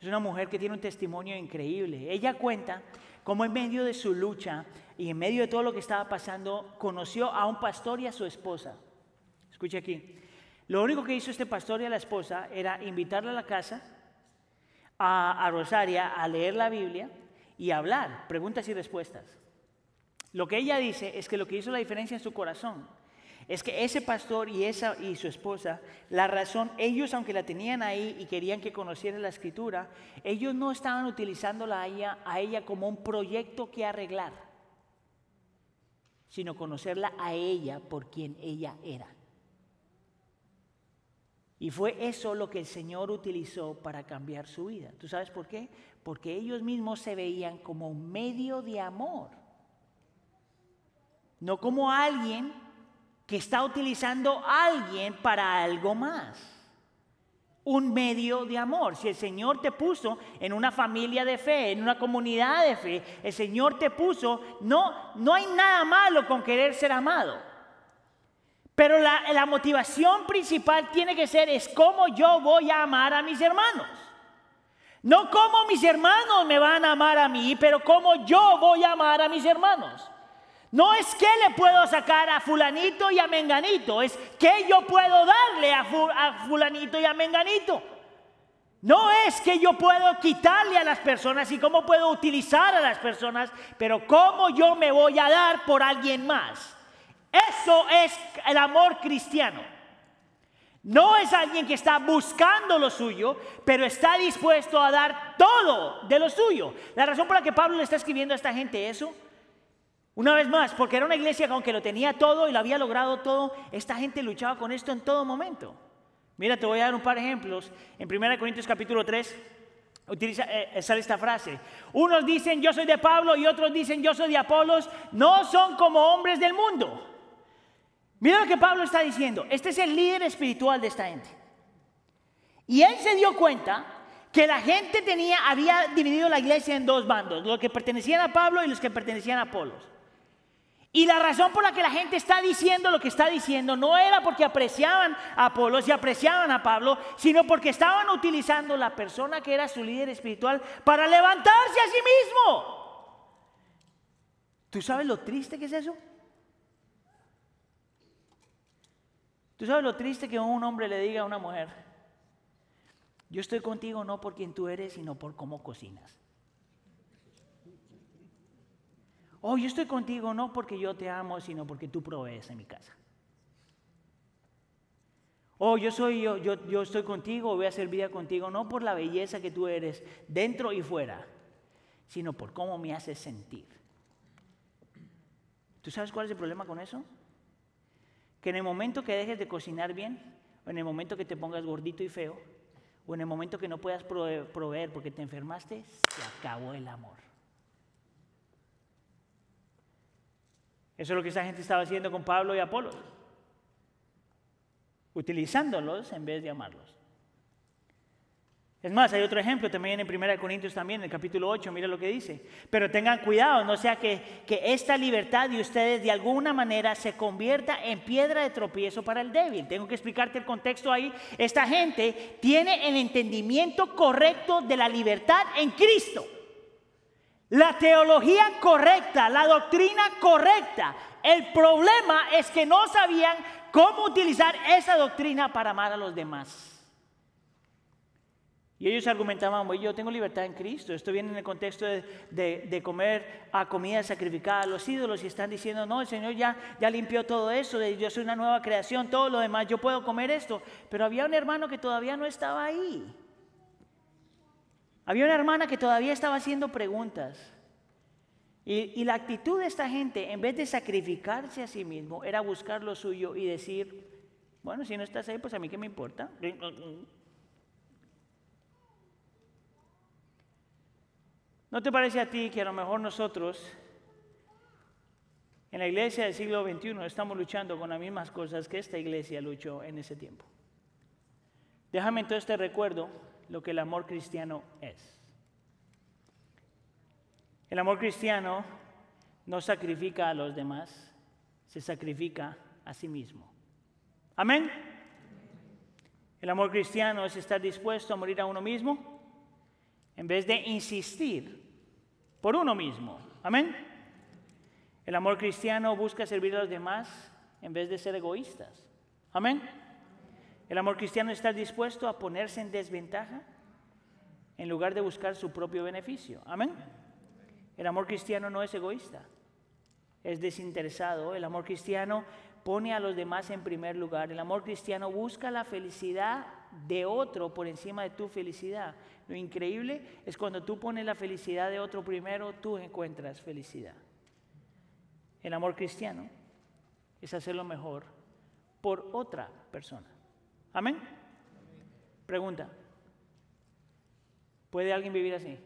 Es una mujer que tiene un testimonio increíble. Ella cuenta cómo en medio de su lucha y en medio de todo lo que estaba pasando, conoció a un pastor y a su esposa. Escuche aquí. Lo único que hizo este pastor y a la esposa era invitarla a la casa, a, a Rosaria, a leer la Biblia y hablar, preguntas y respuestas. Lo que ella dice es que lo que hizo la diferencia en su corazón es que ese pastor y, esa, y su esposa, la razón, ellos aunque la tenían ahí y querían que conociera la escritura, ellos no estaban utilizándola a ella, a ella como un proyecto que arreglar, sino conocerla a ella por quien ella era. Y fue eso lo que el Señor utilizó para cambiar su vida. ¿Tú sabes por qué? Porque ellos mismos se veían como un medio de amor, no como alguien que está utilizando a alguien para algo más. Un medio de amor. Si el Señor te puso en una familia de fe, en una comunidad de fe, el Señor te puso, no, no hay nada malo con querer ser amado. Pero la, la motivación principal tiene que ser es cómo yo voy a amar a mis hermanos. No cómo mis hermanos me van a amar a mí, pero cómo yo voy a amar a mis hermanos. No es que le puedo sacar a fulanito y a menganito, es que yo puedo darle a, fulanito y a menganito. No es que yo puedo quitarle a las personas y cómo puedo utilizar a las personas, pero cómo yo me voy a dar por alguien más. Eso es el amor cristiano. No es alguien que está buscando lo suyo, pero está dispuesto a dar todo de lo suyo. La razón por la que Pablo le está escribiendo a esta gente eso una vez más, porque era una iglesia que aunque lo tenía todo y lo había logrado todo, esta gente luchaba con esto en todo momento. Mira, te voy a dar un par de ejemplos. En 1 Corintios capítulo 3 utiliza, eh, sale esta frase. Unos dicen yo soy de Pablo y otros dicen yo soy de Apolos. No son como hombres del mundo. Mira lo que Pablo está diciendo. Este es el líder espiritual de esta gente. Y él se dio cuenta que la gente tenía, había dividido la iglesia en dos bandos, los que pertenecían a Pablo y los que pertenecían a Apolos. Y la razón por la que la gente está diciendo lo que está diciendo no era porque apreciaban a Apolo y apreciaban a Pablo, sino porque estaban utilizando la persona que era su líder espiritual para levantarse a sí mismo. ¿Tú sabes lo triste que es eso? ¿Tú sabes lo triste que un hombre le diga a una mujer? Yo estoy contigo no por quien tú eres, sino por cómo cocinas. Oh, yo estoy contigo no porque yo te amo, sino porque tú provees en mi casa. Oh, yo soy yo, yo, yo estoy contigo, voy a hacer vida contigo, no por la belleza que tú eres dentro y fuera, sino por cómo me haces sentir. ¿Tú sabes cuál es el problema con eso? Que en el momento que dejes de cocinar bien, o en el momento que te pongas gordito y feo, o en el momento que no puedas proveer porque te enfermaste, se acabó el amor. Eso es lo que esa gente estaba haciendo con Pablo y Apolo utilizándolos en vez de amarlos. Es más, hay otro ejemplo también en 1 Corintios también, en el capítulo 8, mira lo que dice. Pero tengan cuidado, no sea que, que esta libertad de ustedes de alguna manera se convierta en piedra de tropiezo para el débil. Tengo que explicarte el contexto ahí. Esta gente tiene el entendimiento correcto de la libertad en Cristo. La teología correcta, la doctrina correcta. El problema es que no sabían cómo utilizar esa doctrina para amar a los demás. Y ellos argumentaban, yo tengo libertad en Cristo. Esto viene en el contexto de, comer a comida sacrificada a los ídolos y están diciendo, no, el Señor ya, ya limpió todo eso, yo soy una nueva creación, todo lo demás, yo puedo comer esto. Pero había un hermano que todavía no estaba ahí. Había una hermana que todavía estaba haciendo preguntas. Y, la actitud de esta gente, en vez de sacrificarse a sí mismo, era buscar lo suyo y decir, bueno, si no estás ahí, pues a mí qué me importa. ¿No te parece a ti que a lo mejor nosotros en la iglesia del siglo XXI estamos luchando con las mismas cosas que esta iglesia luchó en ese tiempo? Déjame entonces te recuerdo lo que el amor cristiano es. El amor cristiano no sacrifica a los demás, se sacrifica a sí mismo. Amén. El amor cristiano es estar dispuesto a morir a uno mismo en vez de insistir por uno mismo. Amén. El amor cristiano busca servir a los demás en vez de ser egoístas. Amén. El amor cristiano está dispuesto a ponerse en desventaja en lugar de buscar su propio beneficio. Amén. El amor cristiano no es egoísta, es desinteresado. El amor cristiano pone a los demás en primer lugar. El amor cristiano busca la felicidad de otro por encima de tu felicidad. Lo increíble es cuando tú pones la felicidad de otro primero, tú encuentras felicidad. El amor cristiano es hacer lo mejor por otra persona. Amén. Pregunta. ¿Puede alguien vivir así?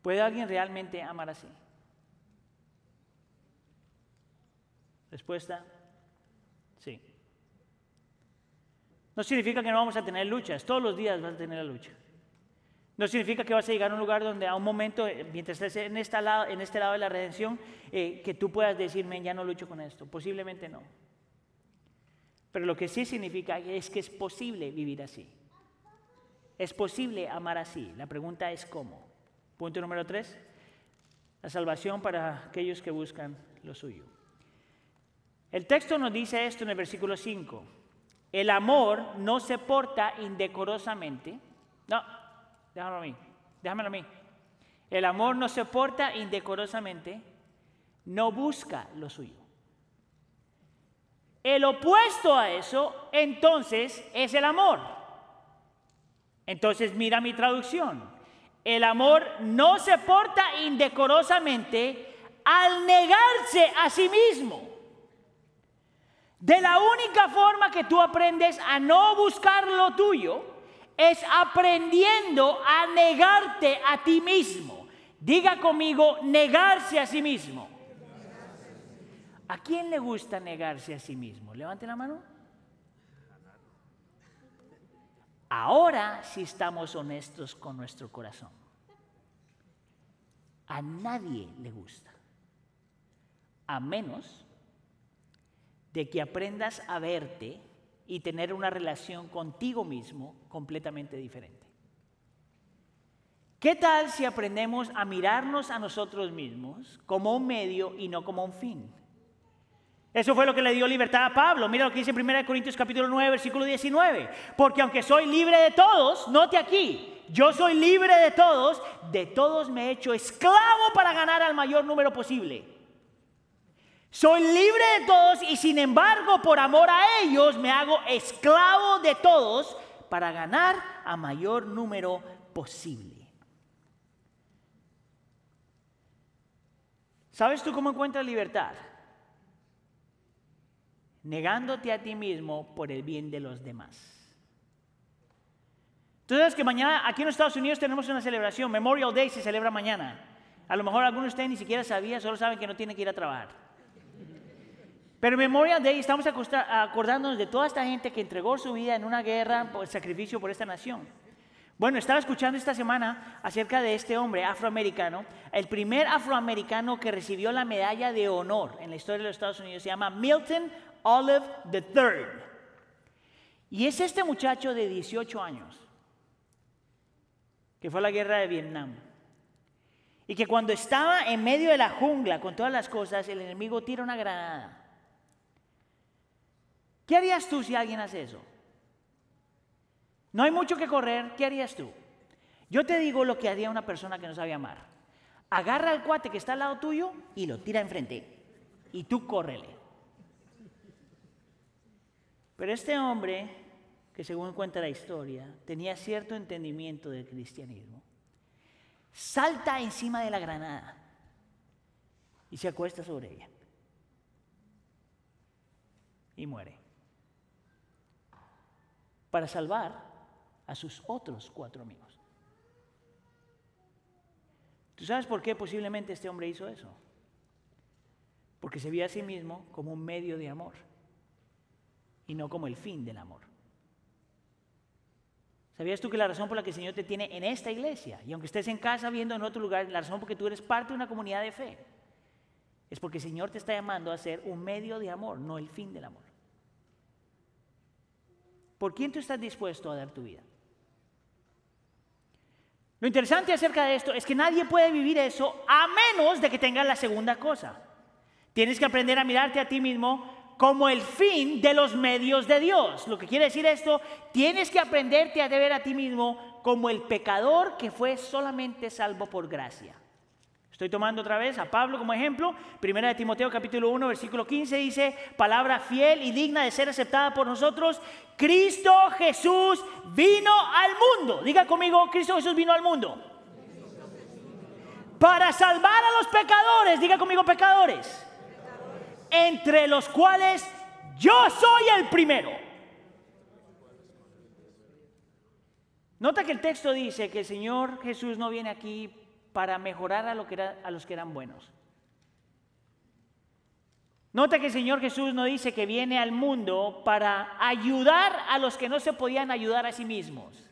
¿Puede alguien realmente amar así? Respuesta, sí. No significa que no vamos a tener luchas, todos los días vas a tener la lucha. No significa que vas a llegar a un lugar donde a un momento, eh, mientras estés en, este lado de la redención, eh, que tú puedas decirme, ya no lucho con esto. Posiblemente no. Pero lo que sí significa es que es posible vivir así. Es posible amar así. La pregunta es cómo. Punto número tres, la salvación para aquellos que buscan lo suyo. El texto nos dice esto en el versículo 5. El amor no se porta indecorosamente. No, déjamelo a mí, déjamelo a mí. El amor no se porta indecorosamente, no busca lo suyo. El opuesto a eso, entonces, es el amor. Entonces, mira mi traducción. El amor no se porta indecorosamente al negarse a sí mismo. De la única forma que tú aprendes a no buscar lo tuyo es aprendiendo a negarte a ti mismo. Diga conmigo, negarse a sí mismo. ¿A quién le gusta negarse a sí mismo? Levante la mano. Ahora sí estamos honestos con nuestro corazón. A nadie le gusta, a menos de que aprendas a verte y tener una relación contigo mismo completamente diferente. ¿Qué tal si aprendemos a mirarnos a nosotros mismos como un medio y no como un fin? Eso fue lo que le dio libertad a Pablo. Mira lo que dice en 1 Corintios capítulo 9, versículo 19. Porque aunque soy libre de todos, note aquí, yo soy libre de todos, de todos me he hecho esclavo para ganar al mayor número posible. Soy libre de todos y sin embargo por amor a ellos me hago esclavo de todos para ganar a mayor número posible. ¿Sabes tú cómo encuentras libertad? Negándote a ti mismo por el bien de los demás. Tú sabes que mañana aquí en Estados Unidos tenemos una celebración, Memorial Day se celebra mañana. A lo mejor algunos de ustedes ni siquiera sabían, solo saben que no tienen que ir a trabajar. Pero Memorial Day estamos acordándonos de toda esta gente que entregó su vida en una guerra por sacrificio por esta nación. Bueno, estaba escuchando esta semana acerca de este hombre afroamericano, el primer afroamericano que recibió la medalla de honor en la historia de los Estados Unidos, se llama Milton Olive III. Y es este muchacho de 18 años que fue la guerra de Vietnam. Y que cuando estaba en medio de la jungla con todas las cosas, el enemigo tira una granada. ¿Qué harías tú si alguien hace eso? No hay mucho que correr, ¿qué harías tú? Yo te digo lo que haría una persona que no sabe amar. Agarra al cuate que está al lado tuyo y lo tira enfrente. Y tú córrele. Pero este hombre que según cuenta la historia, tenía cierto entendimiento del cristianismo, salta encima de la granada y se acuesta sobre ella. Y muere. Para salvar a sus otros cuatro amigos. ¿Tú sabes por qué posiblemente este hombre hizo eso? Porque se veía a sí mismo como un medio de amor y no como el fin del amor. ¿Sabías tú que la razón por la que el Señor te tiene en esta iglesia, y aunque estés en casa viendo en otro lugar, la razón por la que tú eres parte de una comunidad de fe, es porque el Señor te está llamando a ser un medio de amor, no el fin del amor. ¿Por quién tú estás dispuesto a dar tu vida? Lo interesante acerca de esto es que nadie puede vivir eso a menos de que tengas la segunda cosa. Tienes que aprender a mirarte a ti mismo como el fin de los medios de Dios. Lo que quiere decir esto, tienes que aprenderte a ver a ti mismo como el pecador que fue solamente salvo por gracia. Estoy tomando otra vez a Pablo como ejemplo. Primera de Timoteo capítulo 1 versículo 15 dice, palabra fiel y digna de ser aceptada por nosotros, Cristo Jesús vino al mundo. Diga conmigo, Cristo Jesús vino al mundo. Para salvar a los pecadores, diga conmigo pecadores entre los cuales yo soy el primero. Nota que el texto dice que el Señor Jesús no viene aquí para mejorar a, a los que eran buenos. Nota que el Señor Jesús no dice que viene al mundo para ayudar a los que no se podían ayudar a sí mismos.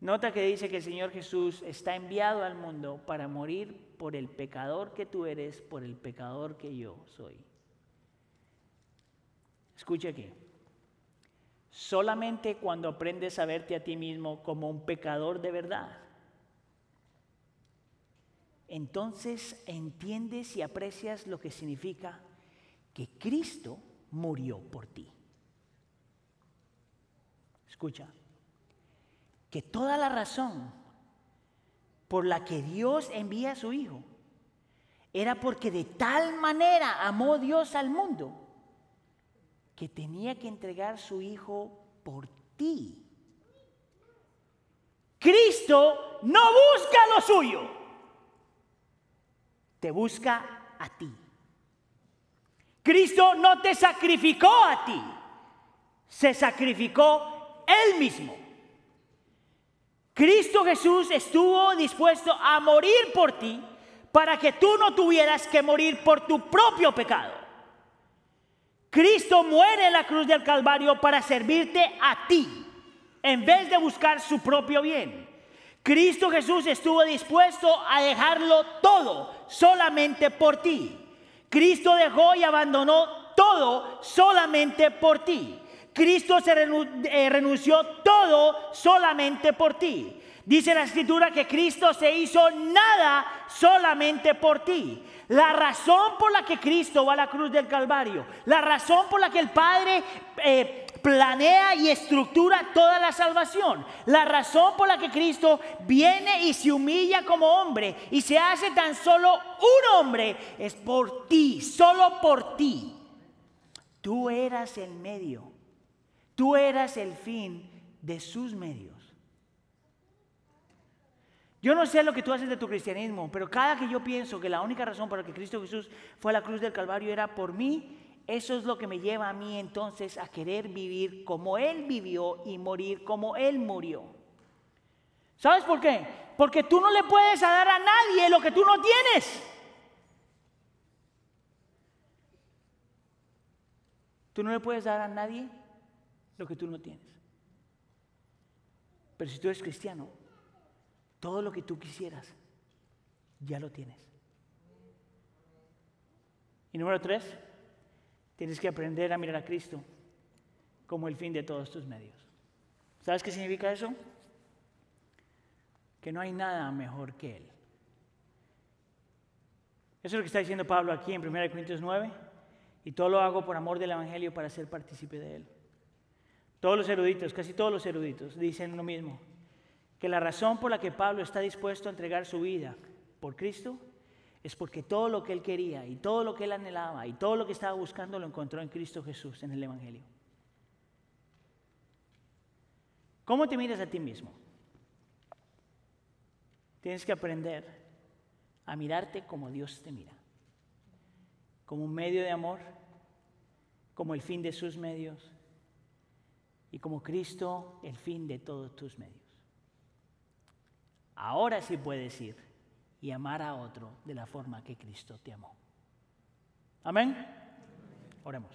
Nota que dice que el Señor Jesús está enviado al mundo para morir por el pecador que tú eres, por el pecador que yo soy. Escucha aquí. Solamente cuando aprendes a verte a ti mismo como un pecador de verdad, entonces entiendes y aprecias lo que significa que Cristo murió por ti. Escucha, que toda la razón por la que Dios envía a su Hijo era porque de tal manera amó Dios al mundo que tenía que entregar su Hijo por ti. Cristo no busca lo suyo, te busca a ti. Cristo no te sacrificó a ti, se sacrificó Él mismo. Cristo Jesús estuvo dispuesto a morir por ti para que tú no tuvieras que morir por tu propio pecado. Cristo muere en la cruz del Calvario para servirte a ti, en vez de buscar su propio bien. Cristo Jesús estuvo dispuesto a dejarlo todo solamente por ti. Cristo dejó y abandonó todo solamente por ti. Cristo se eh, renunció todo solamente por ti. Dice la escritura que Cristo se hizo nada solamente por ti. La razón por la que Cristo va a la cruz del Calvario, la razón por la que el Padre eh, planea y estructura toda la salvación, la razón por la que Cristo viene y se humilla como hombre y se hace tan solo un hombre es por ti, solo por ti. Tú eras el medio, tú eras el fin de sus medios. Yo no sé lo que tú haces de tu cristianismo, pero cada que yo pienso que la única razón por la que Cristo Jesús fue a la cruz del Calvario era por mí, eso es lo que me lleva a mí entonces a querer vivir como Él vivió y morir como Él murió. ¿Sabes por qué? Porque tú no le puedes dar a nadie lo que tú no tienes. Tú no le puedes dar a nadie lo que tú no tienes. Pero si tú eres cristiano, todo lo que tú quisieras, ya lo tienes. Y número tres, tienes que aprender a mirar a Cristo como el fin de todos tus medios. ¿Sabes qué significa eso? Que no hay nada mejor que Él. Eso es lo que está diciendo Pablo aquí en 1 Corintios 9. Y todo lo hago por amor del Evangelio para ser partícipe de Él. Todos los eruditos, casi todos los eruditos, dicen lo mismo que la razón por la que Pablo está dispuesto a entregar su vida por Cristo es porque todo lo que él quería y todo lo que él anhelaba y todo lo que estaba buscando lo encontró en Cristo Jesús, en el Evangelio. ¿Cómo te miras a ti mismo? Tienes que aprender a mirarte como Dios te mira, como un medio de amor, como el fin de sus medios y como Cristo el fin de todos tus medios ahora sí puedes ir y amar a otro de la forma que Cristo te amó. Amén. Oremos.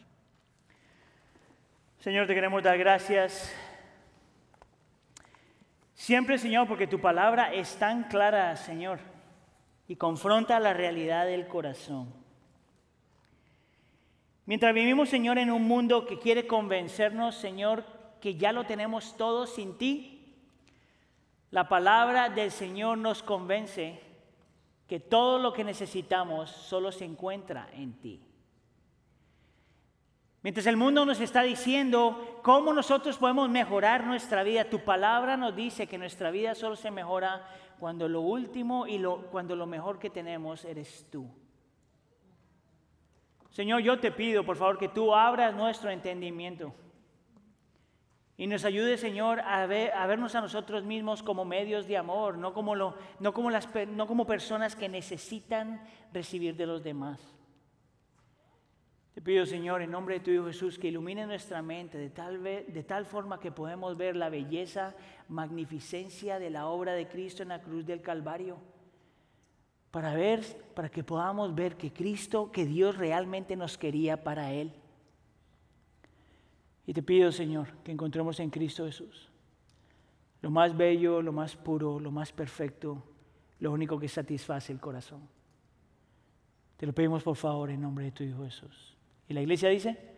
Señor, te queremos dar gracias. Siempre, Señor, porque tu palabra es tan clara, Señor, y confronta la realidad del corazón. Mientras vivimos, Señor, en un mundo que quiere convencernos, Señor, que ya lo tenemos todo sin ti, la palabra del Señor nos convence que todo lo que necesitamos solo se encuentra en ti. Mientras el mundo nos está diciendo cómo nosotros podemos mejorar nuestra vida, tu palabra nos dice que nuestra vida solo se mejora cuando lo último y lo, cuando lo mejor que tenemos eres tú. Señor, yo te pido, por favor, que tú abras nuestro entendimiento. Y nos ayude, Señor, a, vernos a nosotros mismos como medios de amor, no como, no, como no como personas que necesitan recibir de los demás. Te pido, Señor, en nombre de tu Hijo Jesús, que ilumine nuestra mente de tal, de tal forma que podemos ver la belleza, magnificencia de la obra de Cristo en la cruz del Calvario. Para ver, para que podamos ver que Cristo, que Dios realmente nos quería para Él. Y te pido, Señor, que encontremos en Cristo Jesús lo más bello, lo más puro, lo más perfecto, lo único que satisface el corazón. Te lo pedimos por favor en nombre de tu Hijo Jesús. Y la iglesia dice...